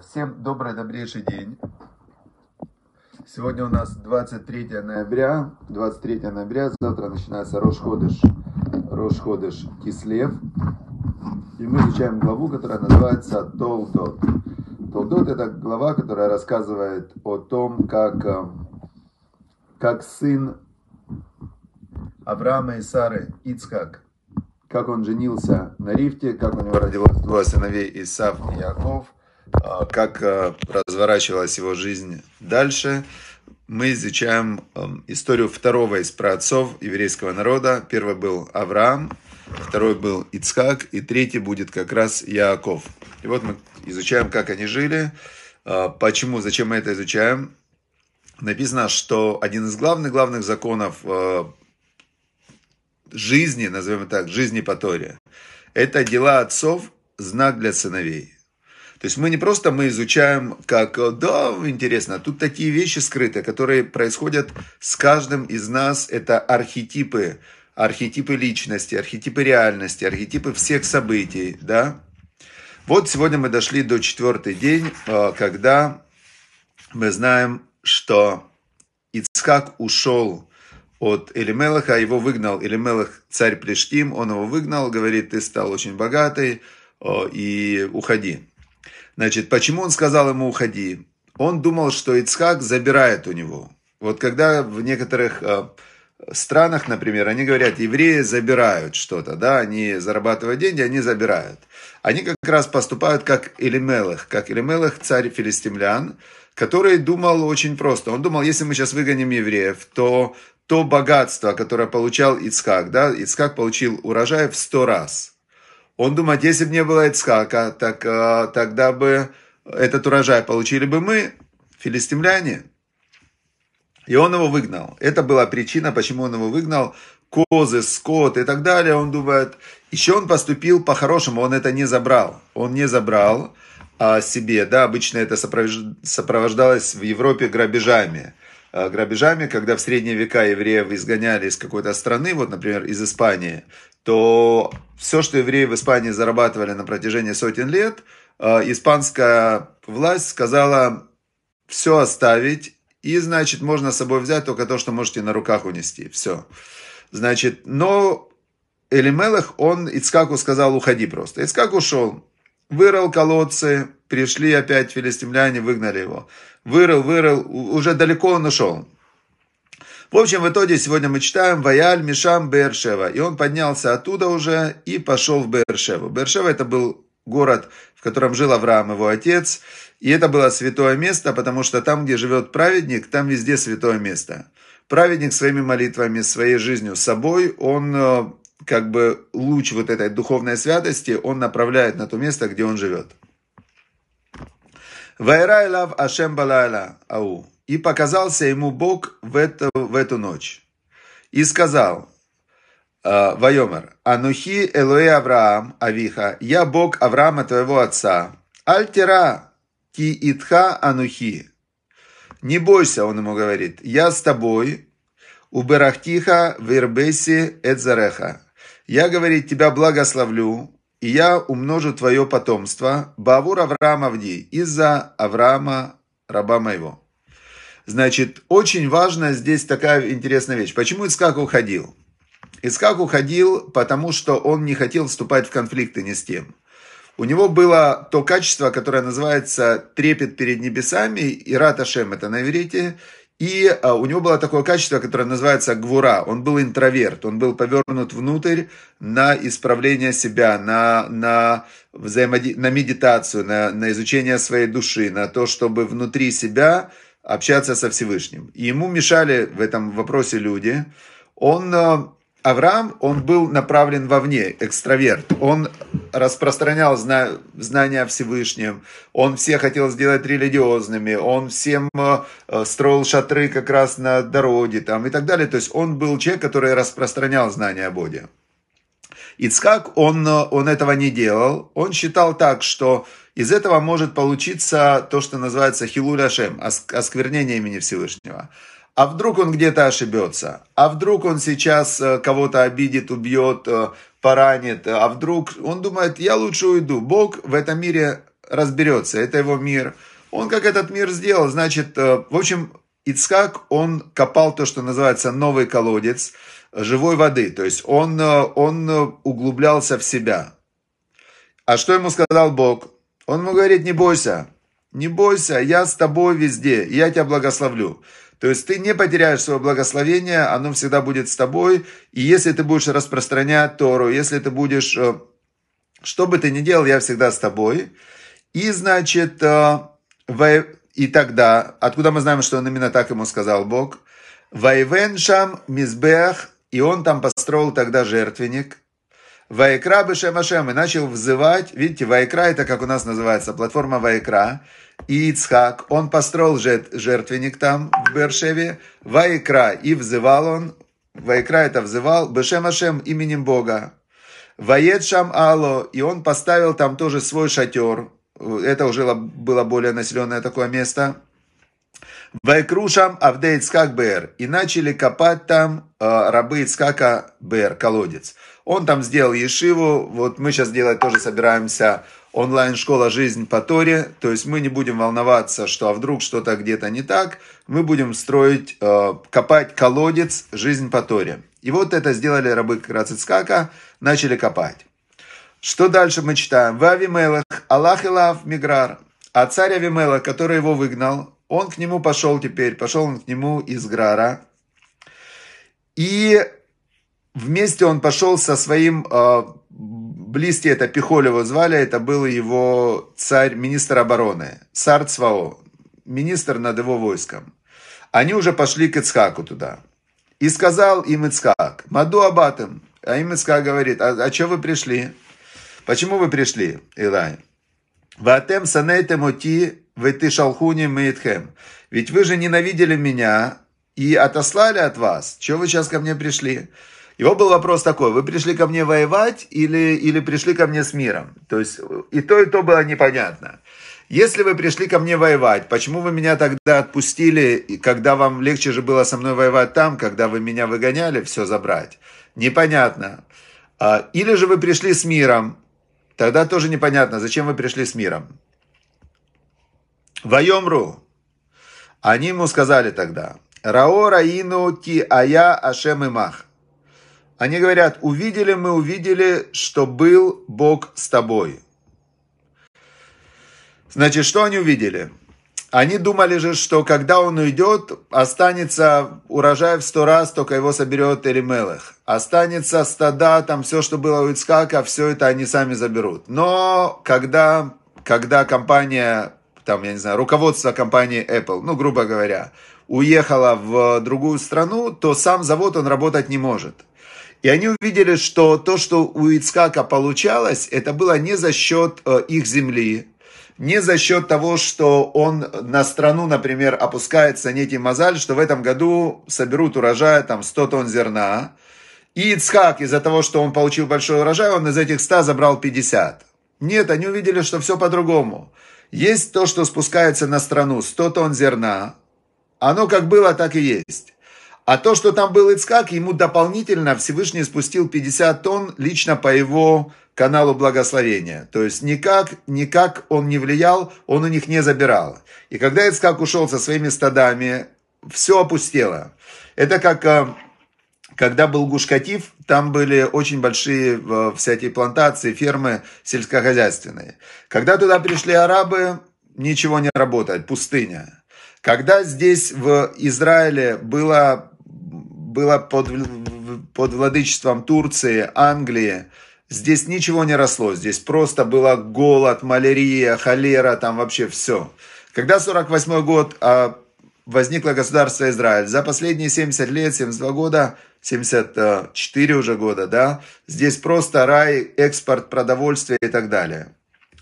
Всем добрый, добрейший день. Сегодня у нас 23 ноября. 23 ноября, завтра начинается Рошходыш, Рошходыш Кислев. И мы изучаем главу, которая называется Толдот. Толдот это глава, которая рассказывает о том, как, э, как сын Авраама и Сары, Ицхак, как он женился на Рифте, как у него родилось двое сыновей Исав и Яков – как а, разворачивалась его жизнь дальше. Мы изучаем историю второго из праотцов еврейского народа. Первый был Авраам, второй был Ицхак, и третий будет как раз Яаков. И вот мы изучаем, как они жили, а, почему, зачем мы это изучаем. Написано, что один из главных-главных законов жизни, назовем так, жизни по Торе, это дела отцов, знак для сыновей. То есть мы не просто мы изучаем, как, да, интересно, тут такие вещи скрыты, которые происходят с каждым из нас, это архетипы, архетипы личности, архетипы реальности, архетипы всех событий, да. Вот сегодня мы дошли до четвертый день, э, когда мы знаем, что Ицхак ушел от Элимелаха, его выгнал Элимелах, царь Плештим, он его выгнал, говорит, ты стал очень богатый, и уходи. Значит, почему он сказал ему уходи? Он думал, что Ицхак забирает у него. Вот когда в некоторых э, странах, например, они говорят, евреи забирают что-то, да, они зарабатывают деньги, они забирают. Они как раз поступают как Элимелых, как Элимелых, царь филистимлян, который думал очень просто. Он думал, если мы сейчас выгоним евреев, то то богатство, которое получал Ицхак, да, Ицхак получил урожай в сто раз – он думает, если бы не было Ицхака, так, э, тогда бы этот урожай получили бы мы, филистимляне. И он его выгнал. Это была причина, почему он его выгнал. Козы, скот и так далее. Он думает, еще он поступил по-хорошему, он это не забрал. Он не забрал а себе, да, обычно это сопровождалось в Европе грабежами. Э, грабежами, когда в средние века евреев изгоняли из какой-то страны, вот, например, из Испании, то все, что евреи в Испании зарабатывали на протяжении сотен лет, э, испанская власть сказала все оставить, и, значит, можно с собой взять только то, что можете на руках унести. Все. Значит, но Элимелах, он Ицкаку сказал, уходи просто. Ицкак ушел, вырыл колодцы, пришли опять филистимляне, выгнали его. Вырыл, вырыл, уже далеко он ушел. В общем, в итоге сегодня мы читаем Ваяль Мишам Бершева. И он поднялся оттуда уже и пошел в Бершеву. Бершева это был город, в котором жил Авраам, его отец. И это было святое место, потому что там, где живет праведник, там везде святое место. Праведник своими молитвами, своей жизнью, собой, он э, как бы луч вот этой духовной святости, он направляет на то место, где он живет. Вайра лав Ашем Балайла Ау. И показался ему Бог в эту, в эту ночь. И сказал, «А, Вайомер, Анухи Элоэ Авраам, Авиха, я Бог Авраама, твоего отца. Альтера, ки итха Анухи. Не бойся, он ему говорит, я с тобой, уберахтиха вербеси эдзареха. Я, говорит, тебя благословлю, и я умножу твое потомство, Бавур Авраама Авди, из-за Авраама, раба моего. Значит, очень важна здесь такая интересная вещь. Почему Ицкак уходил? Ицкак уходил, потому что он не хотел вступать в конфликты ни с тем. У него было то качество, которое называется трепет перед небесами, и раташем это на иврите, и а, у него было такое качество, которое называется гвура. Он был интроверт, он был повернут внутрь на исправление себя, на, на, взаимоди... на медитацию, на, на изучение своей души, на то, чтобы внутри себя общаться со Всевышним. И ему мешали в этом вопросе люди. Он, э, Авраам, он был направлен вовне, экстраверт. Он распространял зна знания о Всевышнем. Он всех хотел сделать религиозными. Он всем э, строил шатры как раз на дороге там, и так далее. То есть он был человек, который распространял знания о Боге. Ицкак, он, э, он этого не делал. Он считал так, что из этого может получиться то, что называется хилуляшем, осквернение имени Всевышнего. А вдруг он где-то ошибется? А вдруг он сейчас э, кого-то обидит, убьет, э, поранит? А вдруг он думает, я лучше уйду. Бог в этом мире разберется, это его мир. Он как этот мир сделал, значит, э, в общем, Ицхак, он копал то, что называется новый колодец живой воды. То есть он, он углублялся в себя. А что ему сказал Бог? Он ему говорит, не бойся, не бойся, я с тобой везде, я тебя благословлю. То есть ты не потеряешь свое благословение, оно всегда будет с тобой. И если ты будешь распространять Тору, если ты будешь, э, что бы ты ни делал, я всегда с тобой. И значит, э, и тогда, откуда мы знаем, что он именно так ему сказал Бог? Вайвен шам мизбех, и он там построил тогда жертвенник. Вайкра Бешем Ашем и начал взывать. Видите, Вайкра это как у нас называется, платформа Вайкра. И Ицхак, он построил жертвенник там, в Бершеве. Вайкра, и взывал он. Вайкра это взывал. Бешем Ашем именем Бога. Ваед Шам Ало, и он поставил там тоже свой шатер. Это уже было более населенное такое место. Вайкрушам Авде Ицхак Бер. И начали копать там э, рабы Ицхака Бер, колодец. Он там сделал ешиву. Вот мы сейчас делать тоже собираемся онлайн-школа «Жизнь по Торе». То есть мы не будем волноваться, что а вдруг что-то где-то не так. Мы будем строить, э, копать колодец «Жизнь по Торе». И вот это сделали рабы как раз Ицхака, начали копать. Что дальше мы читаем? В Авимелах, Аллах Илав Миграр. А царь Авимелах, который его выгнал, он к нему пошел теперь, пошел он к нему из Грара. И вместе он пошел со своим, э, близкий это Пихолева звали, это был его царь, министр обороны, царь Цвао, министр над его войском. Они уже пошли к Ицхаку туда. И сказал им Ицхак, Маду Абатым. А им Ицхак говорит, а, а что вы пришли? Почему вы пришли, Илай? Ватем санейтем оти вы ты шалхуни мейтхем. Ведь вы же ненавидели меня и отослали от вас. Чего вы сейчас ко мне пришли? Его был вопрос такой, вы пришли ко мне воевать или, или пришли ко мне с миром? То есть и то, и то было непонятно. Если вы пришли ко мне воевать, почему вы меня тогда отпустили, когда вам легче же было со мной воевать там, когда вы меня выгоняли, все забрать? Непонятно. А, или же вы пришли с миром, тогда тоже непонятно, зачем вы пришли с миром. Вайомру. Они ему сказали тогда, Рао Раину Ти Ая Ашем Имах. Они говорят, увидели мы, увидели, что был Бог с тобой. Значит, что они увидели? Они думали же, что когда он уйдет, останется урожай в сто раз, только его соберет Элимелех. Останется стада, там все, что было у Ицкака, все это они сами заберут. Но когда, когда компания там, я не знаю, руководство компании Apple, ну, грубо говоря, уехало в другую страну, то сам завод он работать не может. И они увидели, что то, что у Ицкака получалось, это было не за счет э, их земли, не за счет того, что он на страну, например, опускается некий мозаль, что в этом году соберут урожай там 100 тонн зерна, и Ицхак из-за того, что он получил большой урожай, он из этих 100 забрал 50. Нет, они увидели, что все по-другому. Есть то, что спускается на страну, 100 тонн зерна. Оно как было, так и есть. А то, что там был Ицкак, ему дополнительно Всевышний спустил 50 тонн лично по его каналу благословения. То есть никак, никак он не влиял, он у них не забирал. И когда Ицкак ушел со своими стадами, все опустело. Это как э, когда был Гушкатив, там были очень большие э, всякие плантации, фермы сельскохозяйственные. Когда туда пришли арабы, ничего не работает, пустыня. Когда здесь в Израиле было, было под, под владычеством Турции, Англии, здесь ничего не росло. Здесь просто было голод, малярия, холера, там вообще все. Когда 48 год а, возникло государство Израиль, за последние 70 лет, 72 года 74 уже года, да, здесь просто рай, экспорт продовольствия и так далее.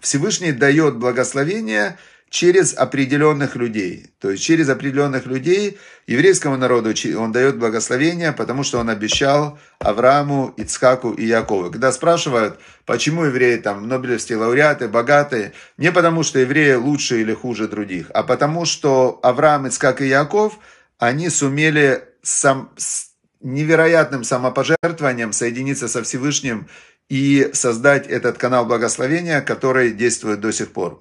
Всевышний дает благословение через определенных людей. То есть через определенных людей еврейскому народу он дает благословение, потому что он обещал Аврааму, Ицхаку и Якову. Когда спрашивают, почему евреи там нобелевские лауреаты, богатые, не потому что евреи лучше или хуже других, а потому что Авраам, Ицхак и Яков, они сумели сам, невероятным самопожертвованием соединиться со Всевышним и создать этот канал благословения, который действует до сих пор.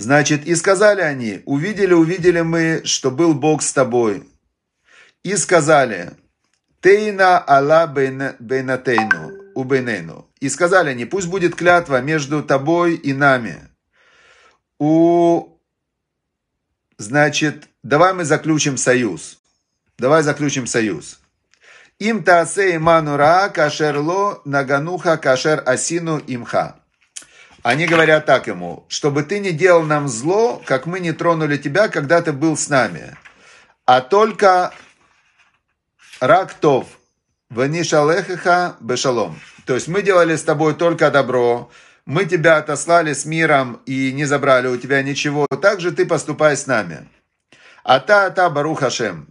Значит, и сказали они, увидели, увидели мы, что был Бог с тобой. И сказали, Тейна Алла Бейнатейну, Убейнейну. И сказали они, пусть будет клятва между тобой и нами. У, значит, давай мы заключим союз. Давай заключим союз. Им таасе иманура кашерло нагануха кашер асину имха. Они говорят так ему, чтобы ты не делал нам зло, как мы не тронули тебя, когда ты был с нами. А только рактов, ванишалехиха бешалом. То есть мы делали с тобой только добро, мы тебя отослали с миром и не забрали у тебя ничего, так же ты поступай с нами. Ата-ата Барух Хашем.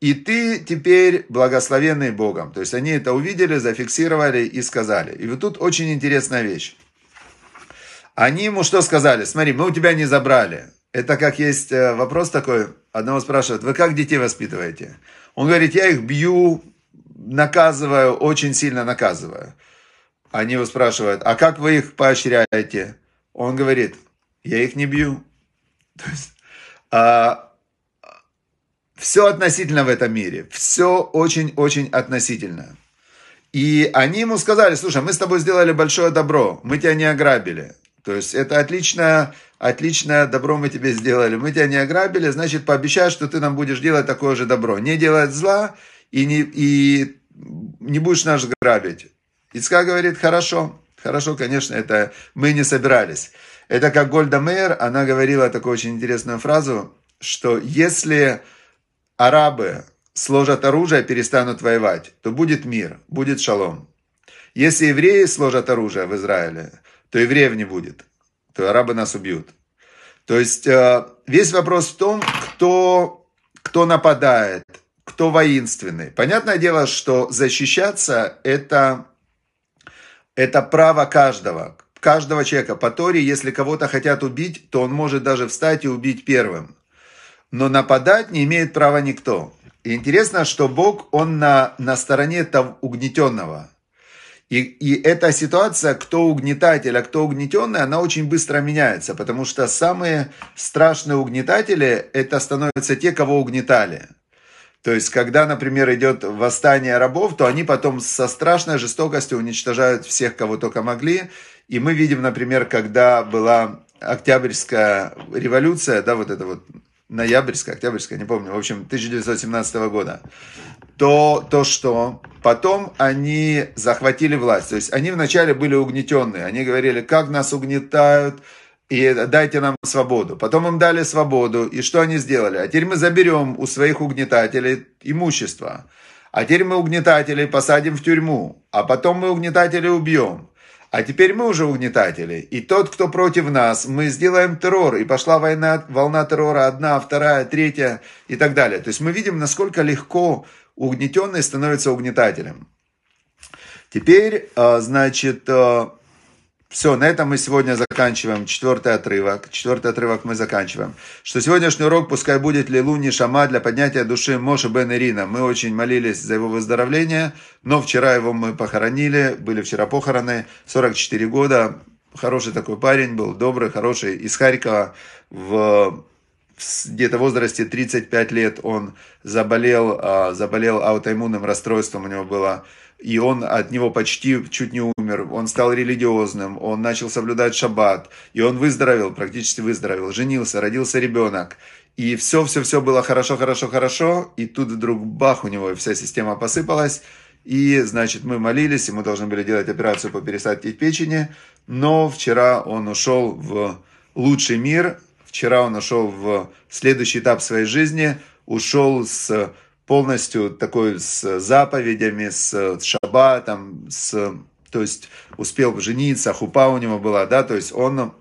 И ты теперь благословенный Богом. То есть они это увидели, зафиксировали и сказали. И вот тут очень интересная вещь. Они ему что сказали? Смотри, мы у тебя не забрали. Это как есть э, вопрос такой, одного спрашивают, вы как детей воспитываете? Он говорит, я их бью, наказываю, очень сильно наказываю. Они его спрашивают, а как вы их поощряете? Он говорит, я их не бью. То есть, а, все относительно в этом мире. Все очень-очень относительно. И они ему сказали, слушай, мы с тобой сделали большое добро, мы тебя не ограбили. То есть это отличное, отличное добро мы тебе сделали. Мы тебя не ограбили, значит, пообещай, что ты нам будешь делать такое же добро. Не делать зла и не, и не будешь нас грабить. Ицка говорит, хорошо, хорошо, конечно, это мы не собирались. Это как Гольда Мейер, она говорила такую очень интересную фразу, что если арабы сложат оружие, перестанут воевать, то будет мир, будет шалом. Если евреи сложат оружие в Израиле, то евреев не будет, то арабы нас убьют. То есть э, весь вопрос в том, кто, кто нападает, кто воинственный. Понятное дело, что защищаться это, это право каждого, каждого человека. По Торе, если кого-то хотят убить, то он может даже встать и убить первым. Но нападать не имеет права никто. И интересно, что Бог, он на, на стороне того угнетенного. И, и эта ситуация, кто угнетатель, а кто угнетенный, она очень быстро меняется, потому что самые страшные угнетатели, это становятся те, кого угнетали. То есть, когда, например, идет восстание рабов, то они потом со страшной жестокостью уничтожают всех, кого только могли. И мы видим, например, когда была Октябрьская революция, да, вот это вот ноябрьская, октябрьская, не помню, в общем, 1917 года, то, то что потом они захватили власть. То есть они вначале были угнетенные, они говорили, как нас угнетают, и дайте нам свободу. Потом им дали свободу, и что они сделали? А теперь мы заберем у своих угнетателей имущество. А теперь мы угнетателей посадим в тюрьму, а потом мы угнетателей убьем. А теперь мы уже угнетатели. И тот, кто против нас, мы сделаем террор. И пошла война, волна террора одна, вторая, третья и так далее. То есть мы видим, насколько легко угнетенный становится угнетателем. Теперь, а, значит, а, все, на этом мы сегодня заканчиваем четвертый отрывок. Четвертый отрывок мы заканчиваем. Что сегодняшний урок пускай будет Лилуни Шама для поднятия души Моша Бен Ирина. Мы очень молились за его выздоровление, но вчера его мы похоронили, были вчера похороны, 44 года. Хороший такой парень был, добрый, хороший, из Харькова. В где-то в возрасте 35 лет он заболел, а, заболел аутоиммунным расстройством, у него было и он от него почти чуть не умер, он стал религиозным, он начал соблюдать шаббат, и он выздоровел, практически выздоровел, женился, родился ребенок, и все-все-все было хорошо, хорошо, хорошо, и тут вдруг бах, у него вся система посыпалась, и, значит, мы молились, и мы должны были делать операцию по пересадке печени, но вчера он ушел в лучший мир, вчера он ушел в следующий этап своей жизни, ушел с полностью такой с заповедями, с шаббатом, с, то есть успел жениться, хупа у него была, да, то есть он,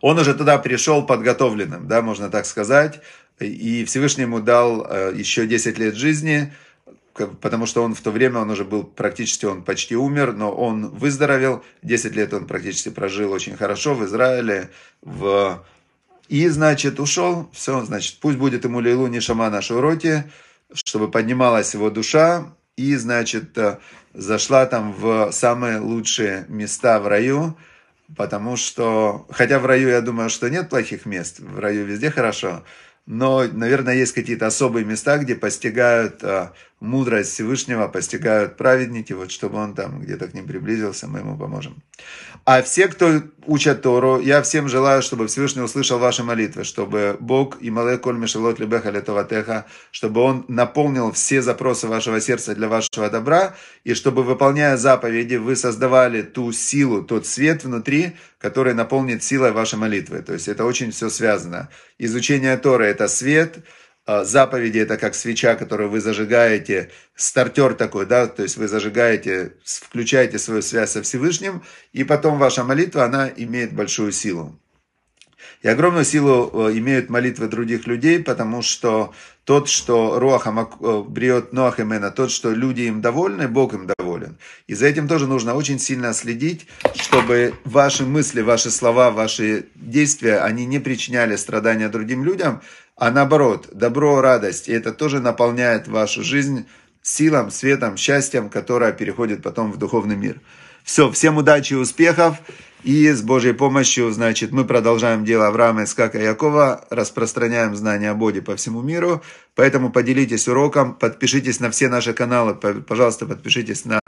он уже туда пришел подготовленным, да, можно так сказать, и Всевышний ему дал э, еще 10 лет жизни, потому что он в то время, он уже был практически, он почти умер, но он выздоровел, 10 лет он практически прожил очень хорошо в Израиле, в и, значит, ушел, все, значит, пусть будет ему Лейлу Нишама нашей уроки, чтобы поднималась его душа и, значит, э, зашла там в самые лучшие места в раю, потому что, хотя в раю я думаю, что нет плохих мест, в раю везде хорошо, но, наверное, есть какие-то особые места, где постигают а, мудрость Всевышнего, постигают праведники, вот чтобы он там где-то к ним приблизился, мы ему поможем. А все, кто учат Тору, я всем желаю, чтобы Всевышний услышал ваши молитвы, чтобы Бог и Мале Коль Мишелот Лебеха Летоватеха, чтобы Он наполнил все запросы вашего сердца для вашего добра, и чтобы, выполняя заповеди, вы создавали ту силу, тот свет внутри, который наполнит силой вашей молитвы. То есть это очень все связано. Изучение Торы – это свет, заповеди это как свеча, которую вы зажигаете, стартер такой, да, то есть вы зажигаете, включаете свою связь со Всевышним, и потом ваша молитва, она имеет большую силу. И огромную силу э, имеют молитвы других людей, потому что тот, что Руаха э, бриет Ноах имена, тот, что люди им довольны, Бог им доволен. И за этим тоже нужно очень сильно следить, чтобы ваши мысли, ваши слова, ваши действия, они не причиняли страдания другим людям, а наоборот, добро, радость. И это тоже наполняет вашу жизнь силам, светом, счастьем, которое переходит потом в духовный мир. Все, всем удачи и успехов. И с Божьей помощью, значит, мы продолжаем дело Авраама, Искака и Якова, распространяем знания о Боге по всему миру. Поэтому поделитесь уроком, подпишитесь на все наши каналы, пожалуйста, подпишитесь на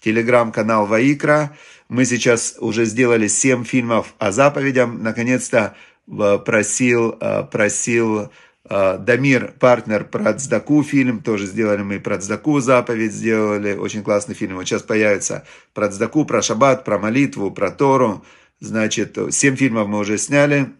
телеграм-канал Ваикра. Мы сейчас уже сделали 7 фильмов о заповедях. Наконец-то просил, э, просил э, Дамир, партнер про Цдаку фильм, тоже сделали мы про Цдаку заповедь, сделали очень классный фильм. Вот сейчас появится про Цдаку, про Шаббат, про молитву, про Тору. Значит, семь фильмов мы уже сняли.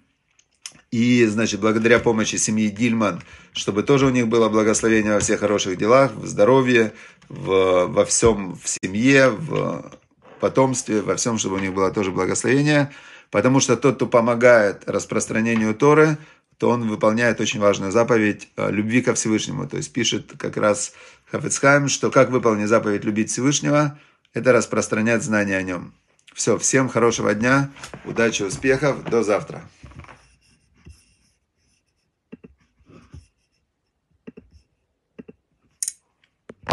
И, значит, благодаря помощи семьи Дильман, чтобы тоже у них было благословение во всех хороших делах, в здоровье, в, во всем, в семье, в потомстве, во всем, чтобы у них было тоже благословение. Потому что тот, кто помогает распространению Торы, то он выполняет очень важную заповедь э, любви ко Всевышнему. То есть пишет как раз Хафицхайм, что как выполнить заповедь любить Всевышнего, это распространять знания о нем. Все, всем хорошего дня, удачи, успехов, до завтра.